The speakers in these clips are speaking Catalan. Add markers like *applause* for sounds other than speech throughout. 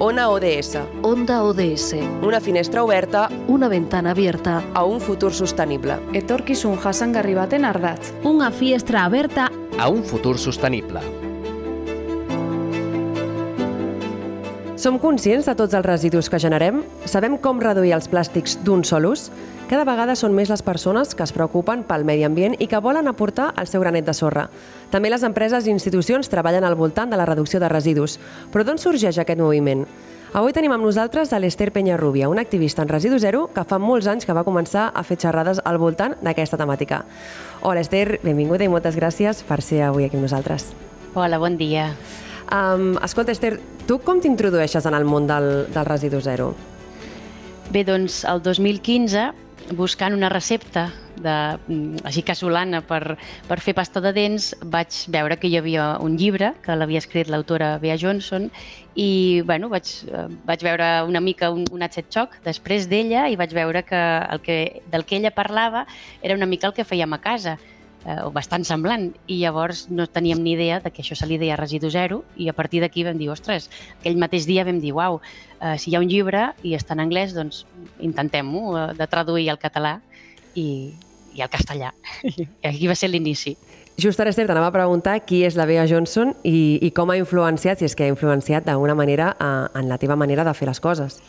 Ona ODS, Onda ODS. una finestra oberta Una ventana abierta. a un futur sostenible. Etorkizun jasangarri baten ardatz. Una finestra aberta a un futur sostenible. Som conscients de tots els residus que generem? Sabem com reduir els plàstics d'un sol ús? Cada vegada són més les persones que es preocupen pel medi ambient i que volen aportar el seu granet de sorra. També les empreses i institucions treballen al voltant de la reducció de residus. Però d'on sorgeix aquest moviment? Avui tenim amb nosaltres a l'Ester Penyarrubia, una activista en Residu Zero que fa molts anys que va començar a fer xerrades al voltant d'aquesta temàtica. Hola Esther, benvinguda i moltes gràcies per ser avui aquí amb nosaltres. Hola, bon dia. Um, escolta, Esther, tu com t'introdueixes en el món del, del Residu Zero? Bé, doncs, el 2015, buscant una recepta de, mm, així casolana per, per fer pasta de dents, vaig veure que hi havia un llibre que l'havia escrit l'autora Bea Johnson i bueno, vaig, eh, vaig veure una mica un, un Atset Choc després d'ella i vaig veure que, el que del que ella parlava era una mica el que fèiem a casa eh, o bastant semblant, i llavors no teníem ni idea de que això se li deia residu zero, i a partir d'aquí vam dir, ostres, aquell mateix dia vam dir, uau, eh, si hi ha un llibre i està en anglès, doncs intentem-ho, eh, de traduir al català i, i al castellà. I *laughs* aquí va ser l'inici. Just ara, Esther, t'anava a preguntar qui és la Bea Johnson i, i com ha influenciat, si és que ha influenciat d'alguna manera eh, en la teva manera de fer les coses.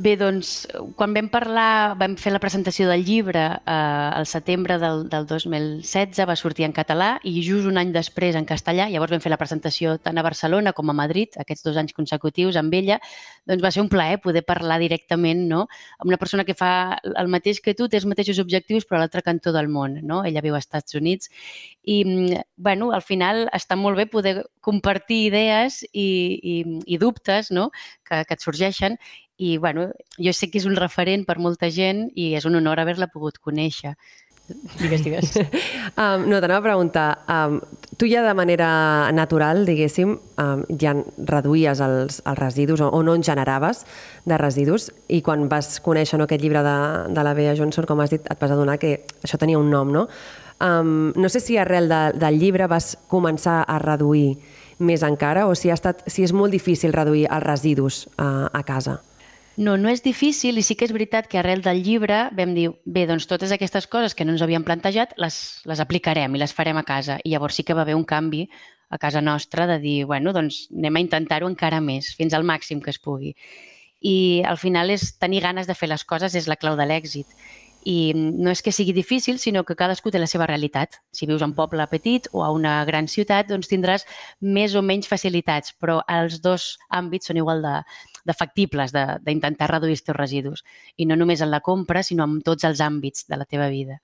Bé, doncs, quan vam parlar, vam fer la presentació del llibre eh, al setembre del, del 2016, va sortir en català i just un any després en castellà, llavors vam fer la presentació tant a Barcelona com a Madrid, aquests dos anys consecutius amb ella, doncs va ser un plaer poder parlar directament no? amb una persona que fa el mateix que tu, té els mateixos objectius però a l'altre cantó del món. No? Ella viu als Estats Units i, bueno, al final està molt bé poder compartir idees i, i, i dubtes no? Que, que et sorgeixen i bueno, jo sé que és un referent per molta gent i és un honor haver-la pogut conèixer. Digues, digues. *laughs* Um, no, t'anava a preguntar, um, tu ja de manera natural, diguéssim, um, ja reduïes els, els residus o, o no en generaves de residus i quan vas conèixer no, aquest llibre de, de la Bea Johnson, com has dit, et vas adonar que això tenia un nom, no? Um, no sé si arrel de, del llibre vas començar a reduir més encara o si, ha estat, si és molt difícil reduir els residus uh, a casa. No, no és difícil i sí que és veritat que arrel del llibre vam dir, bé, doncs totes aquestes coses que no ens havíem plantejat les, les aplicarem i les farem a casa. I llavors sí que va haver un canvi a casa nostra de dir, bueno, doncs anem a intentar-ho encara més, fins al màxim que es pugui. I al final és tenir ganes de fer les coses és la clau de l'èxit. I no és que sigui difícil, sinó que cadascú té la seva realitat. Si vius a un poble petit o a una gran ciutat, doncs tindràs més o menys facilitats, però els dos àmbits són igual de, de factibles d'intentar reduir els teus residus. I no només en la compra, sinó en tots els àmbits de la teva vida.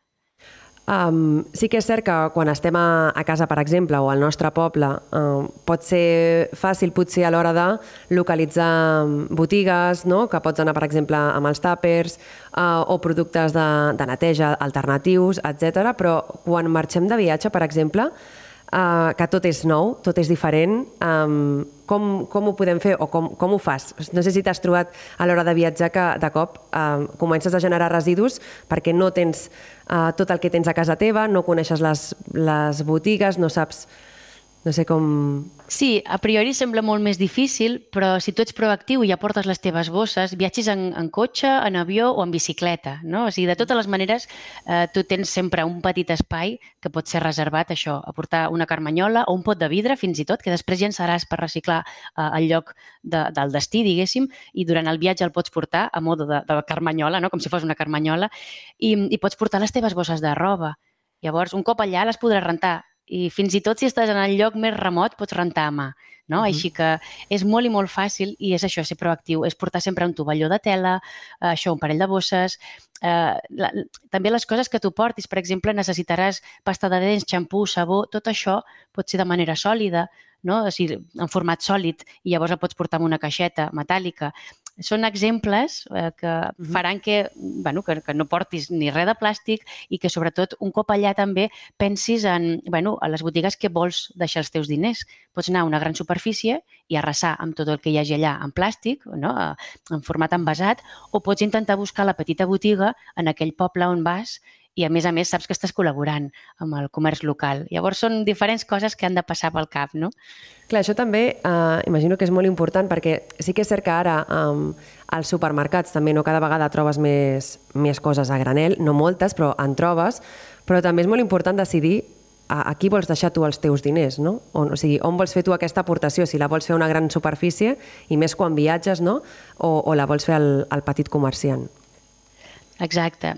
Um, sí que és cert que quan estem a, a casa, per exemple, o al nostre poble, um, pot ser fàcil potser a l'hora de localitzar botigues, no? que pots anar, per exemple, amb els tàpers uh, o productes de, de neteja alternatius, etc. Però quan marxem de viatge, per exemple, uh, que tot és nou, tot és diferent, um, com, com ho podem fer o com, com ho fas? No sé si t'has trobat a l'hora de viatjar que de cop uh, comences a generar residus perquè no tens uh, tot el que tens a casa teva, no coneixes les, les botigues, no saps... No sé com... Sí, a priori sembla molt més difícil, però si tu ets proactiu i ja portes les teves bosses, viatges en, en cotxe, en avió o en bicicleta, no? O sigui, de totes les maneres, eh, tu tens sempre un petit espai que pot ser reservat, això, a portar una carmanyola o un pot de vidre, fins i tot, que després llançaràs per reciclar eh, al lloc de, del destí, diguéssim, i durant el viatge el pots portar a modo de, de carmanyola, no? com si fos una carmanyola, i, i pots portar les teves bosses de roba. Llavors, un cop allà les podràs rentar i fins i tot si estàs en el lloc més remot pots rentar a mà. No? Uh -huh. Així que és molt i molt fàcil i és això, ser proactiu, és portar sempre un tovalló de tela, eh, això, un parell de bosses, eh, la, també les coses que tu portis, per exemple, necessitaràs pasta de dents, xampú, sabó, tot això pot ser de manera sòlida, no? o sigui, en format sòlid, i llavors la pots portar en una caixeta metàl·lica. Són exemples eh, que faran que, bueno, que, que no portis ni res de plàstic i que, sobretot, un cop allà també pensis en, bueno, a les botigues que vols deixar els teus diners. Pots anar a una gran superfície i arrasar amb tot el que hi hagi allà en plàstic, no? en format envasat, o pots intentar buscar la petita botiga en aquell poble on vas i a més a més saps que estàs col·laborant amb el comerç local. Llavors són diferents coses que han de passar pel cap, no? Clar, això també eh, imagino que és molt important perquè sí que és cert que ara eh, als supermercats també no cada vegada trobes més, més coses a granel, no moltes, però en trobes, però també és molt important decidir a, a qui vols deixar tu els teus diners, no? O, o sigui, on vols fer tu aquesta aportació, si la vols fer a una gran superfície, i més quan viatges, no? O, o la vols fer al, al petit comerciant. Exacte.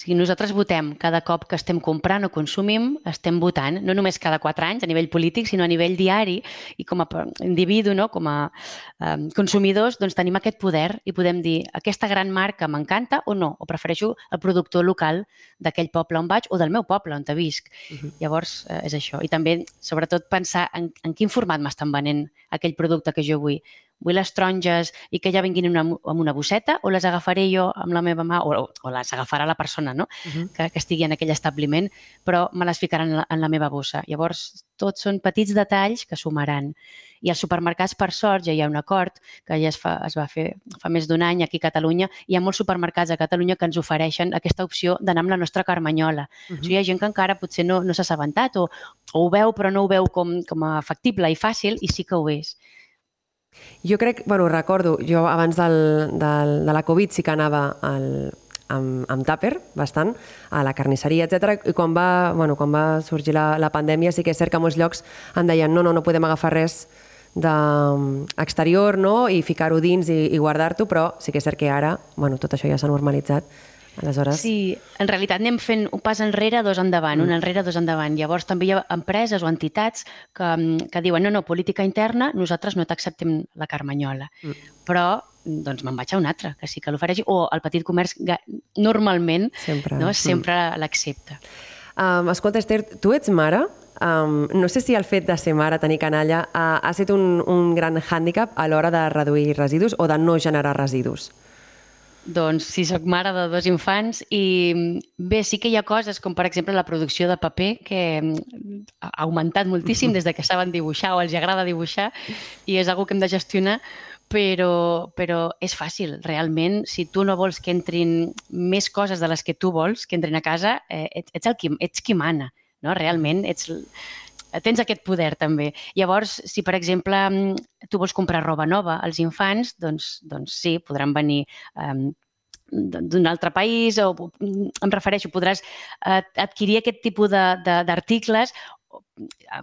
Si nosaltres votem cada cop que estem comprant o consumim, estem votant, no només cada quatre anys a nivell polític, sinó a nivell diari i com a individu, no? com a eh, consumidors, doncs tenim aquest poder i podem dir aquesta gran marca m'encanta o no, o prefereixo el productor local d'aquell poble on vaig o del meu poble on te visc. Uh -huh. Llavors, eh, és això. I també, sobretot, pensar en, en quin format m'estan venent aquell producte que jo vull vull les taronges i que ja vinguin una, en una bosseta o les agafaré jo amb la meva mà o, o les agafarà la persona no? Uh -huh. que, que estigui en aquell establiment, però me les ficaran en la, en la meva bossa. Llavors, tots són petits detalls que sumaran. I als supermercats, per sort, ja hi ha un acord que ja es, fa, es va fer fa més d'un any aquí a Catalunya. Hi ha molts supermercats a Catalunya que ens ofereixen aquesta opció d'anar amb la nostra carmanyola. Uh -huh. o sigui, hi ha gent que encara potser no, no s'ha assabentat o, o ho veu però no ho veu com, com a factible i fàcil i sí que ho és. Jo crec, bueno, recordo, jo abans del, del, de la Covid sí que anava al, amb, amb tàper, bastant, a la carnisseria, etc. I quan va, bueno, quan va sorgir la, la pandèmia sí que és cert que molts llocs em deien no, no, no podem agafar res d'exterior no? i ficar-ho dins i, i guardar-t'ho, però sí que és cert que ara bueno, tot això ja s'ha normalitzat Aleshores... Sí, en realitat anem fent un pas enrere, dos endavant, mm. un enrere, dos endavant. Llavors també hi ha empreses o entitats que, que diuen no, no, política interna, nosaltres no t'acceptem la carmanyola. Mm. Però doncs me'n vaig a un altre, que sí que l'ofereixi, o el petit comerç normalment sempre, no, sempre mm. l'accepta. Um, escolta, Esther, tu ets mare? Um, no sé si el fet de ser mare, tenir canalla, uh, ha estat un, un gran hàndicap a l'hora de reduir residus o de no generar residus? Doncs sí, sóc mare de dos infants i bé, sí que hi ha coses com per exemple la producció de paper que ha augmentat moltíssim *laughs* des de que saben dibuixar o els agrada dibuixar i és una que hem de gestionar però, però és fàcil, realment. Si tu no vols que entrin més coses de les que tu vols que entrin a casa, eh, ets, ets, el qui, ets qui mana, no? Realment, ets, tens aquest poder també. Llavors, si per exemple tu vols comprar roba nova als infants, doncs, doncs sí, podran venir um, d'un altre país o em refereixo, podràs adquirir aquest tipus d'articles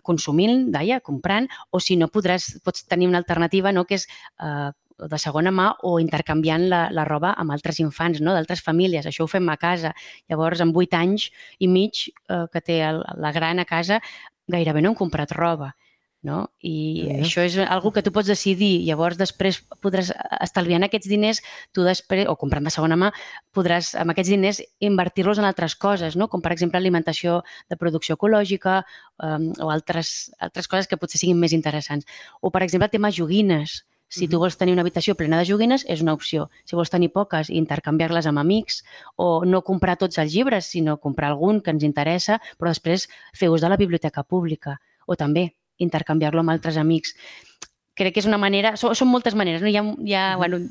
consumint, deia, comprant, o si no podràs, pots tenir una alternativa no, que és uh, de segona mà o intercanviant la, la roba amb altres infants, no? d'altres famílies. Això ho fem a casa. Llavors, en vuit anys i mig eh, que té el, la gran a casa, gairebé no hem comprat roba. No? I yeah. això és algo que tu pots decidir. Llavors, després podràs, estalviant aquests diners, tu després, o comprant de segona mà, podràs, amb aquests diners, invertir-los en altres coses, no? com per exemple alimentació de producció ecològica um, o altres, altres coses que potser siguin més interessants. O, per exemple, tema joguines. Si tu vols tenir una habitació plena de joguines, és una opció. Si vols tenir poques i intercanviar-les amb amics, o no comprar tots els llibres, sinó comprar algun que ens interessa, però després fer ús de la biblioteca pública, o també intercanviar-lo amb altres amics. Crec que és una manera... Són, són moltes maneres, no? Hi ha, hi, ha, bueno,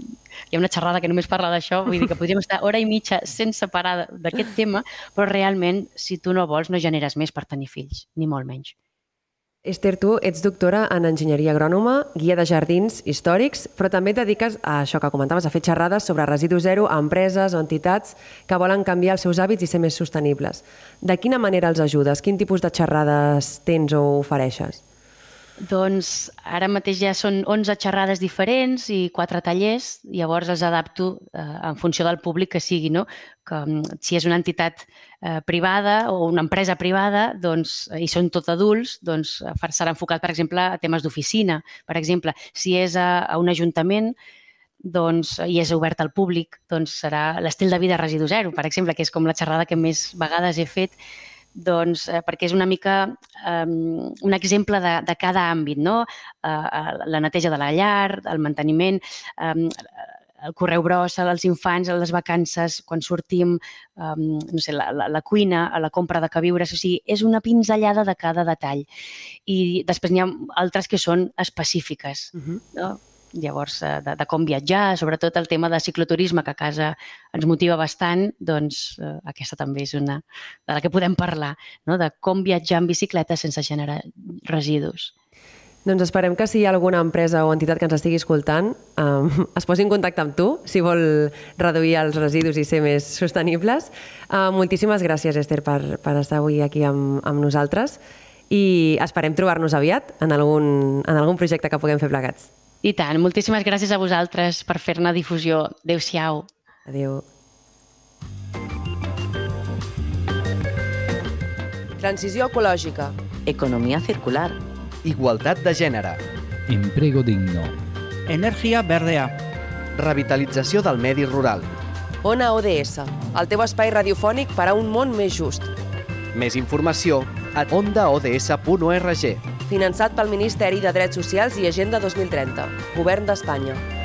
hi ha una xerrada que només parla d'això, vull dir que podríem estar hora i mitja sense parar d'aquest tema, però realment, si tu no vols, no generes més per tenir fills, ni molt menys. Esther, tu ets doctora en enginyeria agrònoma, guia de jardins històrics, però també et dediques a això que comentaves, a fer xerrades sobre residu zero a empreses o entitats que volen canviar els seus hàbits i ser més sostenibles. De quina manera els ajudes? Quin tipus de xerrades tens o ofereixes? Doncs ara mateix ja són 11 xerrades diferents i 4 tallers, llavors els adapto eh, en funció del públic que sigui, no? Que mm, si és una entitat eh, privada o una empresa privada doncs, i són tot adults, doncs serà enfocat, per exemple, a temes d'oficina. Per exemple, si és a, a un ajuntament, doncs, i és obert al públic, doncs serà l'estil de vida residu zero, per exemple, que és com la xerrada que més vegades he fet, doncs, eh, perquè és una mica eh, un exemple de, de cada àmbit, no? Eh, la neteja de la llar, el manteniment, eh, el correu gros als infants, les vacances, quan sortim, um, no sé, la, la, la cuina, a la compra de queviures, o sigui, és una pinzellada de cada detall. I després n'hi ha altres que són específiques, uh -huh. no? Llavors, eh, de, de com viatjar, sobretot el tema de cicloturisme, que a casa ens motiva bastant, doncs eh, aquesta també és una de la que podem parlar, no? de com viatjar en bicicleta sense generar residus. Doncs esperem que si hi ha alguna empresa o entitat que ens estigui escoltant um, *laughs* es posi en contacte amb tu si vol reduir els residus i ser més sostenibles. Uh, moltíssimes gràcies, Esther, per, per estar avui aquí amb, amb nosaltres i esperem trobar-nos aviat en algun, en algun projecte que puguem fer plegats. I tant, moltíssimes gràcies a vosaltres per fer-ne difusió. Adéu-siau. Adéu. Transició ecològica. Economia circular. Igualtat de gènere. Emprego digno. Energia verdea. Revitalització del medi rural. Ona ODS, el teu espai radiofònic per a un món més just. Més informació a ondaods.org. Finançat pel Ministeri de Drets Socials i Agenda 2030, Govern d'Espanya.